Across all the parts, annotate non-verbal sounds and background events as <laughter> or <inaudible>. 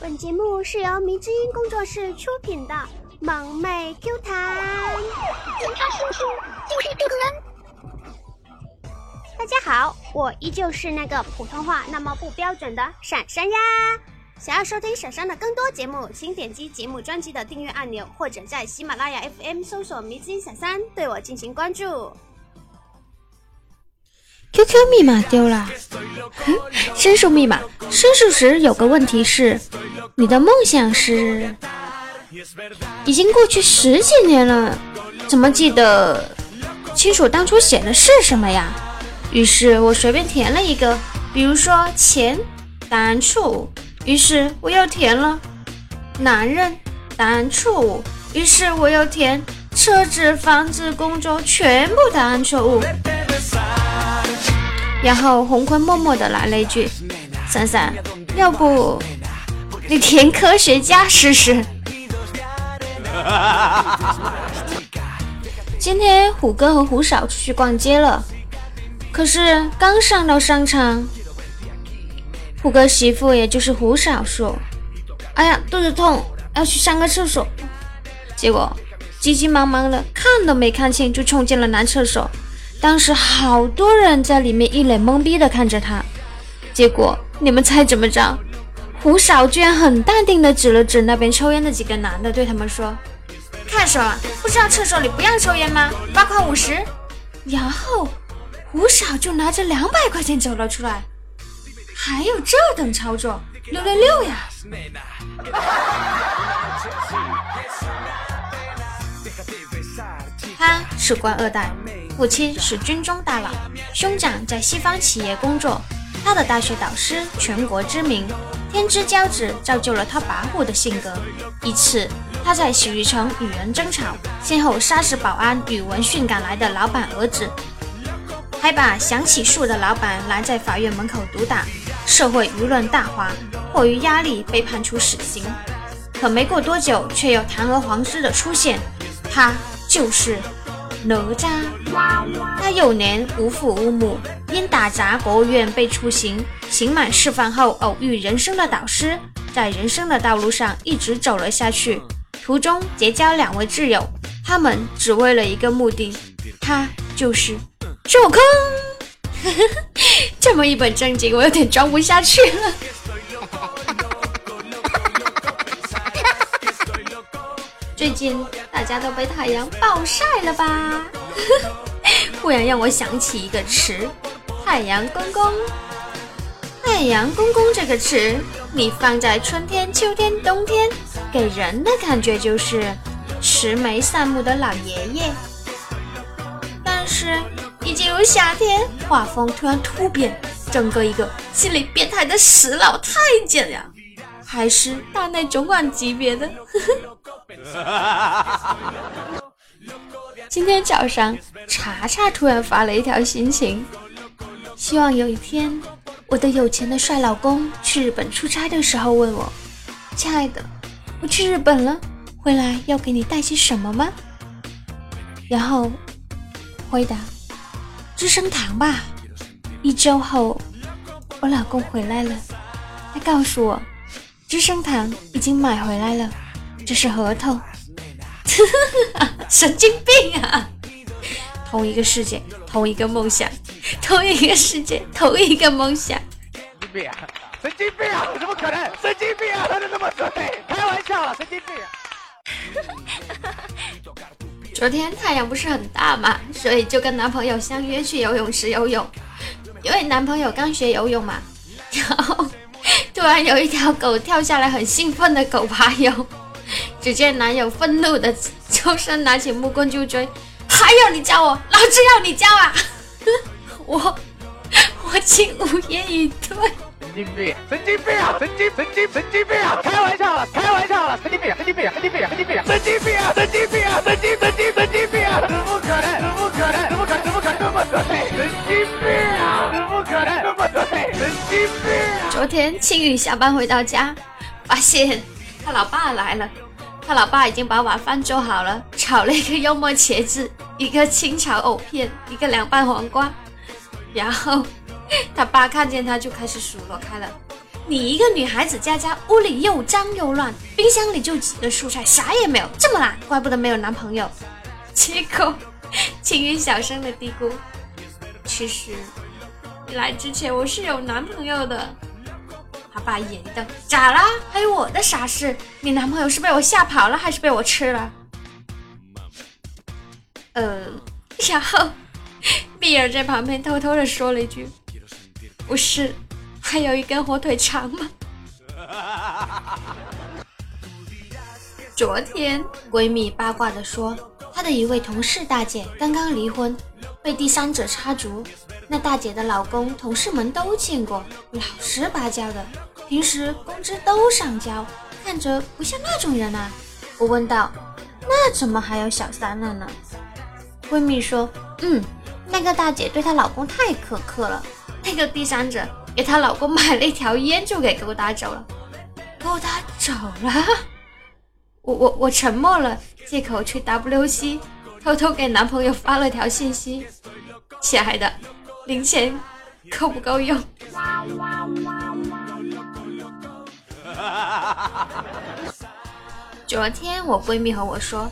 本节目是由迷之音工作室出品的萌妹 Q 弹。警察叔叔就是这个人。大家好，我依旧是那个普通话那么不标准的闪闪呀。想要收听闪闪的更多节目，请点击节目专辑的订阅按钮，或者在喜马拉雅 FM 搜索“迷之音闪闪”对我进行关注。QQ 密码丢了，哼，申诉密码。申诉时有个问题是，你的梦想是？已经过去十几年了，怎么记得清楚当初写的是什么呀？于是我随便填了一个，比如说钱，答案错误。于是我又填了男人，答案错误。于是我又填车子、房子、工作，全部答案错误。然后红坤默默的来了一句：“珊珊，要不你填科学家试试？” <laughs> 今天虎哥和虎嫂出去逛街了，可是刚上到商场，虎哥媳妇也就是虎嫂说：“哎呀，肚子痛，要去上个厕所。”结果急急忙忙的看都没看清就冲进了男厕所。当时好多人在里面一脸懵逼的看着他，结果你们猜怎么着？胡嫂居然很淡定的指了指那边抽烟的几个男的，对他们说：“看什么？不知道厕所里不让抽烟吗？罚款五十。”然后胡嫂就拿着两百块钱走了出来。还有这等操作，六六六呀！<laughs> 他是官二代。父亲是军中大佬，兄长在西方企业工作。他的大学导师全国知名，天之骄子造就了他跋扈的性格。一次，他在洗浴城与人争吵，先后杀死保安与闻讯赶来的老板儿子，还把想起诉的老板拦在法院门口毒打。社会舆论大哗，迫于压力被判处死刑。可没过多久，却有堂而皇之的出现，他就是。哪吒，他幼年无父无母，因打砸国务院被处刑。刑满释放后，偶遇人生的导师，在人生的道路上一直走了下去。途中结交两位挚友，他们只为了一个目的，他就是孙悟空。这么一本正经，我有点装不下去了。<laughs> 最近大家都被太阳暴晒了吧？<laughs> 忽然让我想起一个词“太阳公公”。太阳公公这个词，你放在春天、秋天、冬天，给人的感觉就是慈眉善目的老爷爷。但是，一进入夏天，画风突然突变，整个一个心理变态的死老太监呀！还是大内总管级别的。今天早上，查查突然发了一条心情，希望有一天，我的有钱的帅老公去日本出差的时候问我：“亲爱的，我去日本了，回来要给你带些什么吗？”然后回答：“资生堂吧。”一周后，我老公回来了，他告诉我。资生堂已经买回来了，这是合同。神经病啊！同一个世界，同一个梦想，同一个世界，同一个梦想。神经病啊！神经病啊！怎么可能？神经病啊！他就那么准？开玩笑了，神经病啊！<laughs> 昨天太阳不是很大嘛，所以就跟男朋友相约去游泳池游泳。因为男朋友刚学游泳嘛，然后。突然有一条狗跳下来，很兴奋的狗爬游。只见男友愤怒的抽身拿起木棍就追，还要你教我，老子要你教啊！<laughs> 我我竟无言以对。神经病，神经病啊！神经神经神经病啊！开玩笑了，开玩笑了！神经病，神经病，神经病，神经病，神经病啊！神经病啊！神经神经神经病啊！怎么可能？怎么可能？怎么可能？怎么可能那么对？神经病啊！怎么可能那么对？神经病！昨天青雨下班回到家，发现他老爸来了。他老爸已经把晚饭做好了，炒了一个肉末茄子，一个清炒藕片，一个凉拌黄瓜。然后 <laughs> 他爸看见他就开始数落开了：“你一个女孩子家家，屋里又脏又乱，冰箱里就几个蔬菜，啥也没有，这么懒，怪不得没有男朋友。结果，<laughs> 青云小声的嘀咕：“其实，来之前我是有男朋友的。”他爸眼一瞪：“咋啦？还有我的啥事？你男朋友是被我吓跑了，还是被我吃了？”呃，然后，碧儿在旁边偷偷的说了一句：“不是，还有一根火腿肠吗？”昨天，闺蜜八卦的说，她的一位同事大姐刚刚离婚，被第三者插足。那大姐的老公，同事们都见过，老实巴交的，平时工资都上交，看着不像那种人啊。我问道：“那怎么还有小三了呢？”闺蜜说：“嗯，那个大姐对她老公太苛刻了。那个第三者给她老公买了一条烟，就给勾搭走了。勾搭走了？我我我沉默了，借口去 WC，偷偷给男朋友发了条信息：亲爱的，零钱够不够用？<laughs> 昨天我闺蜜和我说，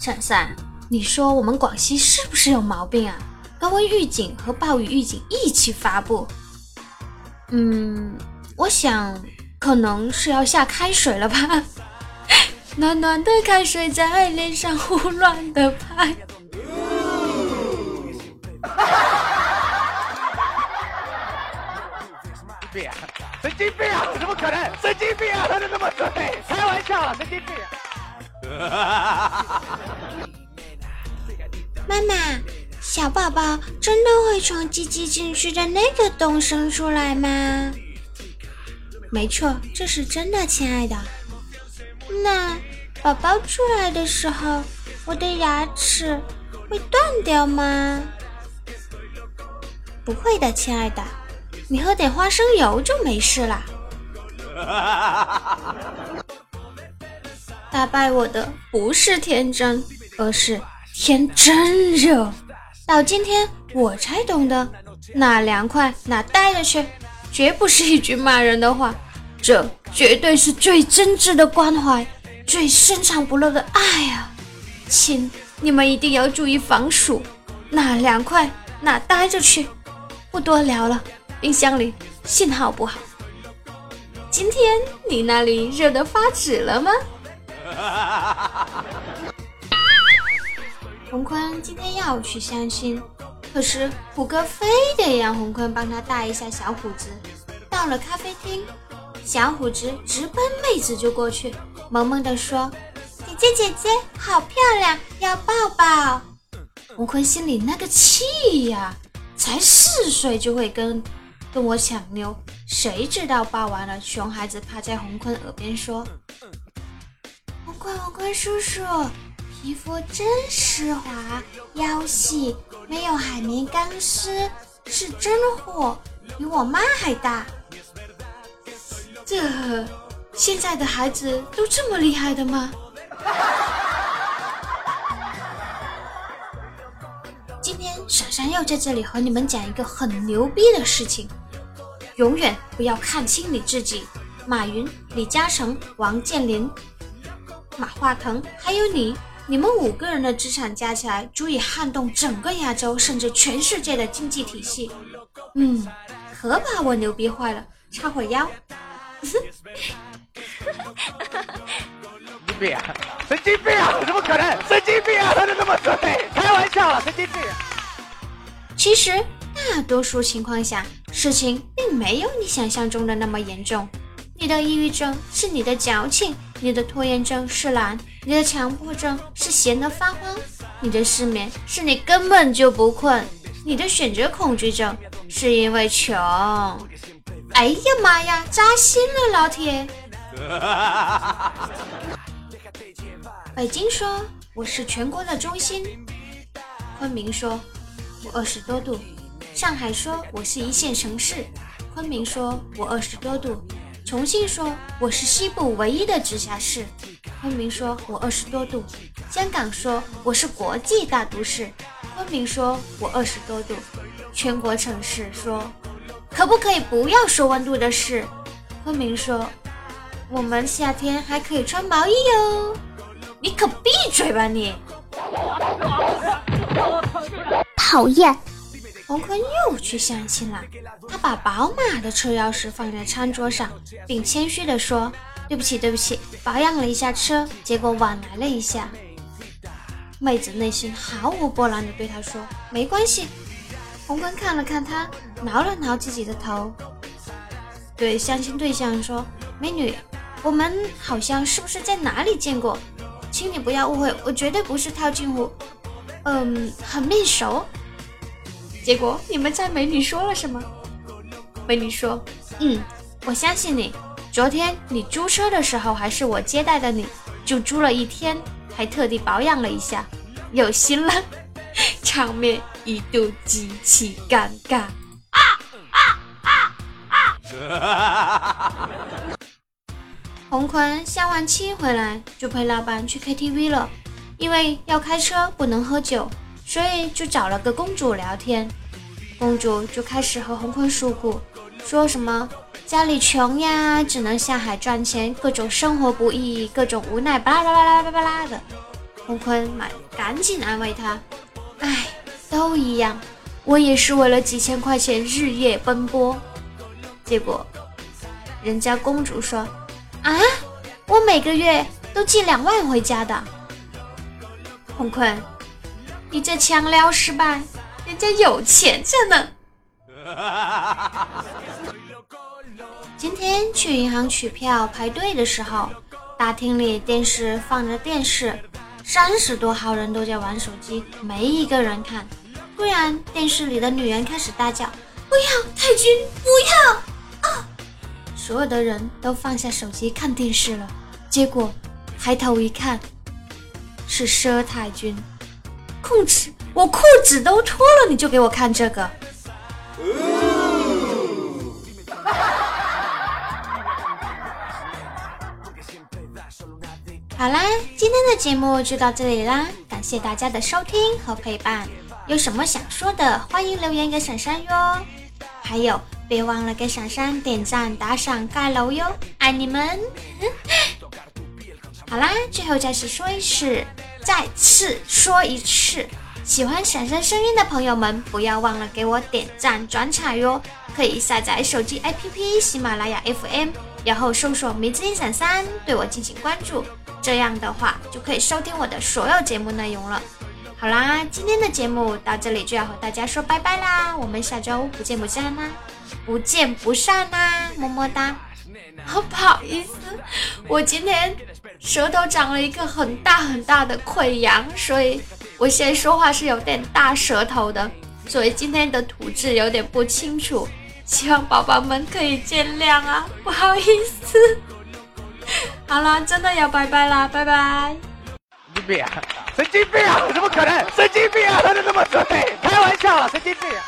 珊珊。”你说我们广西是不是有毛病啊？高温预警和暴雨预警一起发布。嗯，我想可能是要下开水了吧。<laughs> 暖暖的开水在脸上胡乱的拍。病，神经病啊！怎么可能？神经病啊！他就那么准？开玩笑，神经病啊。<laughs> 妈妈，小宝宝真的会从鸡鸡进去的那个洞生出来吗？没错，这是真的，亲爱的。那宝宝出来的时候，我的牙齿会断掉吗？不会的，亲爱的，你喝点花生油就没事啦。<laughs> 打败我的不是天真，而是。天真热，到今天我才懂得，哪凉快哪待着去，绝不是一句骂人的话，这绝对是最真挚的关怀，最深藏不露的爱啊！亲，你们一定要注意防暑，哪凉快哪待着去，不多聊了。冰箱里信号不好，今天你那里热得发紫了吗？<laughs> 洪坤今天要去相亲，可是虎哥非得让洪坤帮他带一下小虎子。到了咖啡厅，小虎子直奔妹子就过去，萌萌地说：“姐姐姐姐，好漂亮，要抱抱。”洪坤心里那个气呀，才四岁就会跟跟我抢妞，谁知道抱完了，熊孩子趴在洪坤耳边说：“洪坤，洪坤叔叔。”皮肤真丝滑，腰细，没有海绵干湿，是真货，比我妈还大。这现在的孩子都这么厉害的吗？今天闪闪要在这里和你们讲一个很牛逼的事情：永远不要看清你自己。马云、李嘉诚、王健林、马化腾，还有你。你们五个人的资产加起来，足以撼动整个亚洲，甚至全世界的经济体系。嗯，可把我牛逼坏了，叉会腰。神经病！啊神经病！啊怎么可能？神经病啊！他就那么准？开玩笑了，神经病！其实大多数情况下，事情并没有你想象中的那么严重。你的抑郁症是你的矫情，你的拖延症是懒，你的强迫症是闲得发慌，你的失眠是你根本就不困，你的选择恐惧症是因为穷。哎呀妈呀，扎心了，老铁！<laughs> 北京说我是全国的中心，昆明说我二十多度，上海说我是一线城市，昆明说我二十多度。重庆说我是西部唯一的直辖市，昆明说我二十多度，香港说我是国际大都市，昆明说我二十多度，全国城市说可不可以不要说温度的事？昆明说：“我们夏天还可以穿毛衣哟。”你可闭嘴吧你！讨厌！洪坤又去相亲了。他把宝马的车钥匙放在餐桌上，并谦虚地说：“对不起，对不起，保养了一下车，结果晚来了一下。”妹子内心毫无波澜地对他说：“没关系。”洪坤看了看他，挠了挠自己的头，对相亲对象说：“美女，我们好像是不是在哪里见过？”请你不要误会，我绝对不是套近乎，嗯，很面熟。结果你们猜美女说了什么？美女说：“嗯，我相信你。昨天你租车的时候还是我接待的，你就租了一天，还特地保养了一下，<laughs> 有心了。”场面一度极其尴尬。啊啊啊啊！洪坤相完亲回来，就陪老板去 KTV 了。因为要开车不能喝酒，所以就找了个公主聊天。公主就开始和洪坤诉苦，说什么家里穷呀，只能下海赚钱，各种生活不易，各种无奈，巴拉巴拉巴拉巴拉的。洪坤满赶紧安慰她，哎，都一样，我也是为了几千块钱日夜奔波。结果，人家公主说。啊！我每个月都寄两万回家的。洪坤，你这强撩失败，人家有钱着呢。<laughs> 今天去银行取票排队的时候，大厅里电视放着电视，三十多号人都在玩手机，没一个人看。突然，电视里的女人开始大叫：“不要，太君，不要！”啊所有的人都放下手机看电视了，结果抬头一看，是佘太君。裤子，我裤子都脱了，你就给我看这个。好啦，今天的节目就到这里啦，感谢大家的收听和陪伴。有什么想说的，欢迎留言给闪闪哟。还有。别忘了给闪闪点赞、打赏、盖楼哟，爱你们！<laughs> 好啦，最后再次说一次，再次说一次，喜欢闪闪声音的朋友们，不要忘了给我点赞、转采哟。可以下载手机 APP 喜马拉雅 FM，然后搜索“迷之音闪闪”，对我进行关注，这样的话就可以收听我的所有节目内容了。好啦，今天的节目到这里就要和大家说拜拜啦，我们下周不见不散啦！不见不散啦，么么哒！不好意思，我今天舌头长了一个很大很大的溃疡，所以我现在说话是有点大舌头的，所以今天的吐字有点不清楚，希望宝宝们可以见谅啊！不好意思。<laughs> 好了，真的要拜拜啦，拜拜！神经病，啊神经病啊！怎么可能？神经病啊！他的那么准，开玩笑了，神经病啊。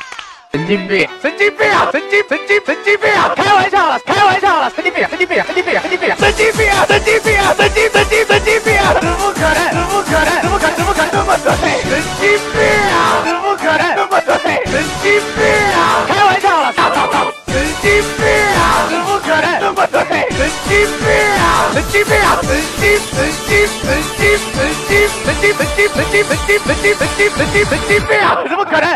神经病，神经病啊！神经神经神经病啊！开玩笑了，开玩笑了，神经病，神经病，神经病，神经病，神经病啊！神经病啊！神经神经神经病啊！怎么可能？怎么可能？怎么可能？怎么可能那么准？神经病啊！怎么可能这么对？神经病啊！开玩笑了，操操操！神经病啊！怎么可能这么准？神经病啊！神经病啊！神经神经神经神经神经神经神经神经神经神经神经神经病啊！怎么可能？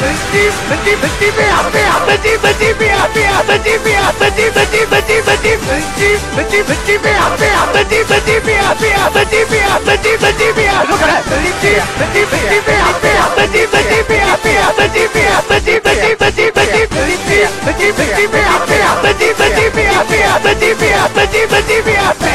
神经神经神经病啊病啊神经神经病啊病啊神经病啊神经神经神经神经神经神经神经病啊病啊神经神经病啊病啊神经病啊神经神经病啊怎么可能神经神经神经病啊病啊神经神经病啊病啊神经病啊神经神经神经神经神经神经神经病啊病啊神经神经病啊病啊神经病啊神经神经病